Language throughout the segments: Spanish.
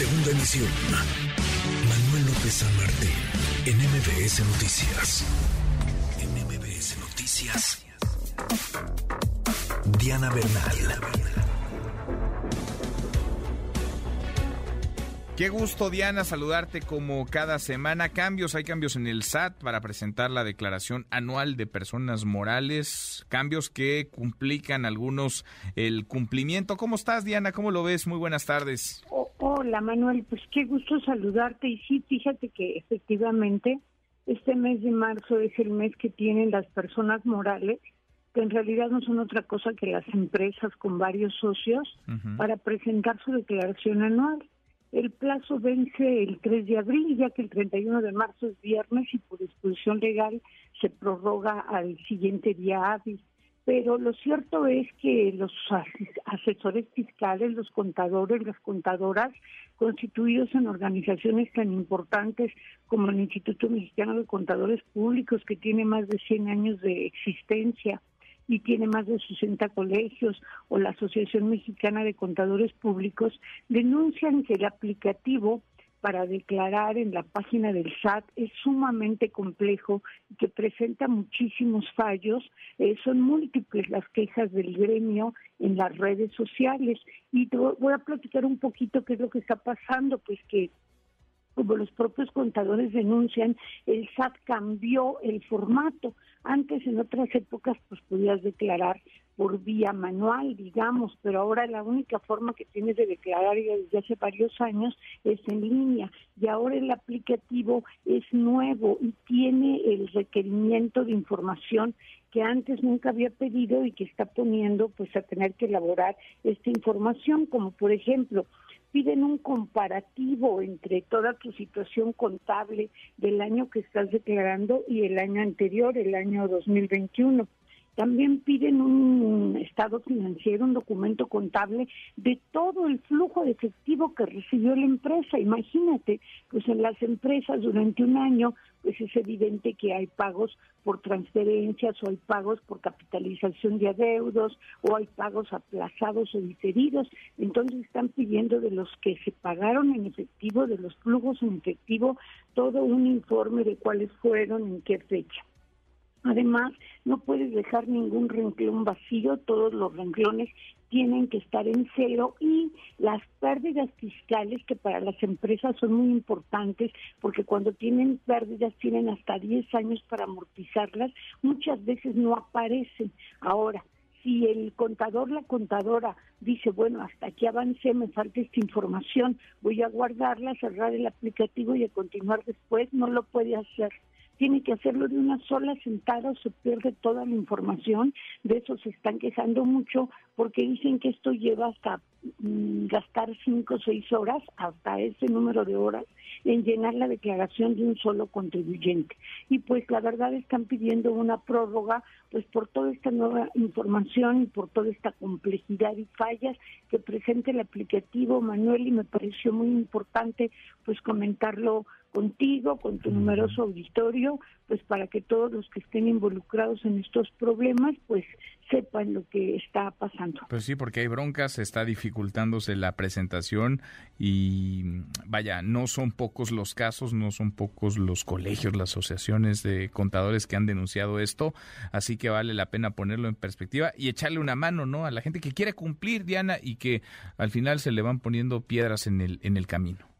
Segunda emisión. Manuel López San Martín, en MBS Noticias. En MBS Noticias. Diana Bernal. Qué gusto, Diana, saludarte como cada semana. Cambios, hay cambios en el SAT para presentar la declaración anual de personas morales, cambios que complican algunos el cumplimiento. ¿Cómo estás, Diana? ¿Cómo lo ves? Muy buenas tardes. Hola, Manuel, pues qué gusto saludarte. Y sí, fíjate que efectivamente este mes de marzo es el mes que tienen las personas morales que en realidad no son otra cosa que las empresas con varios socios para presentar su declaración anual. El plazo vence el 3 de abril, ya que el 31 de marzo es viernes y por disposición legal se prorroga al siguiente día hábil. Pero lo cierto es que los asesores fiscales, los contadores, las contadoras, constituidos en organizaciones tan importantes como el Instituto Mexicano de Contadores Públicos, que tiene más de 100 años de existencia, y tiene más de 60 colegios, o la Asociación Mexicana de Contadores Públicos, denuncian que el aplicativo para declarar en la página del SAT es sumamente complejo y que presenta muchísimos fallos. Eh, son múltiples las quejas del gremio en las redes sociales. Y voy a platicar un poquito qué es lo que está pasando, pues que como los propios contadores denuncian, el SAT cambió el formato. Antes, en otras épocas, pues podías declarar por vía manual, digamos, pero ahora la única forma que tienes de declarar desde hace varios años es en línea y ahora el aplicativo es nuevo y tiene el requerimiento de información que antes nunca había pedido y que está poniendo pues a tener que elaborar esta información, como por ejemplo piden un comparativo entre toda tu situación contable del año que estás declarando y el año anterior, el año 2021. También piden un estado financiero, un documento contable de todo el flujo de efectivo que recibió la empresa. Imagínate, pues en las empresas durante un año, pues es evidente que hay pagos por transferencias o hay pagos por capitalización de adeudos o hay pagos aplazados o diferidos. Entonces están pidiendo de los que se pagaron en efectivo, de los flujos en efectivo, todo un informe de cuáles fueron, en qué fecha. Además, no puedes dejar ningún renglón vacío, todos los renglones tienen que estar en cero y las pérdidas fiscales que para las empresas son muy importantes porque cuando tienen pérdidas tienen hasta 10 años para amortizarlas, muchas veces no aparecen. Ahora, si el contador, la contadora dice, bueno, hasta aquí avancé, me falta esta información, voy a guardarla, cerrar el aplicativo y a continuar después, no lo puede hacer tiene que hacerlo de una sola sentada o se pierde toda la información. De eso se están quejando mucho porque dicen que esto lleva hasta mm, gastar cinco o seis horas, hasta ese número de horas, en llenar la declaración de un solo contribuyente. Y pues la verdad están pidiendo una prórroga pues por toda esta nueva información y por toda esta complejidad y fallas que presenta el aplicativo Manuel y me pareció muy importante pues comentarlo contigo, con tu numeroso auditorio, pues para que todos los que estén involucrados en estos problemas, pues sepan lo que está pasando. Pues sí, porque hay broncas, está dificultándose la presentación y vaya, no son pocos los casos, no son pocos los colegios, las asociaciones de contadores que han denunciado esto, así que vale la pena ponerlo en perspectiva y echarle una mano, ¿no? A la gente que quiere cumplir, Diana, y que al final se le van poniendo piedras en el en el camino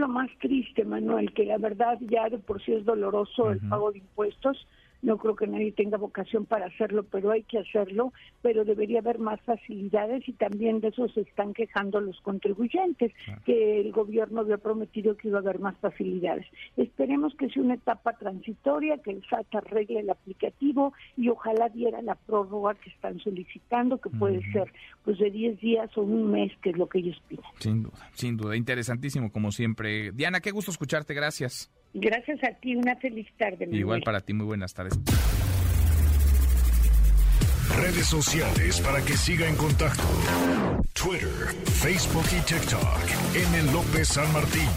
lo más triste, Manuel, que la verdad ya de por sí es doloroso el pago de impuestos no creo que nadie tenga vocación para hacerlo, pero hay que hacerlo, pero debería haber más facilidades y también de eso se están quejando los contribuyentes, que el gobierno había prometido que iba a haber más facilidades. Esperemos que sea una etapa transitoria, que el SAT arregle el aplicativo y ojalá diera la prórroga que están solicitando, que puede ser pues de 10 días o un mes, que es lo que ellos piden. Sin duda, sin duda, interesantísimo como siempre. Diana, qué gusto escucharte, gracias. Gracias a ti, una feliz tarde. Igual para ti, muy buenas tardes. Redes sociales para que siga en contacto: Twitter, Facebook y TikTok. M. López San Martín.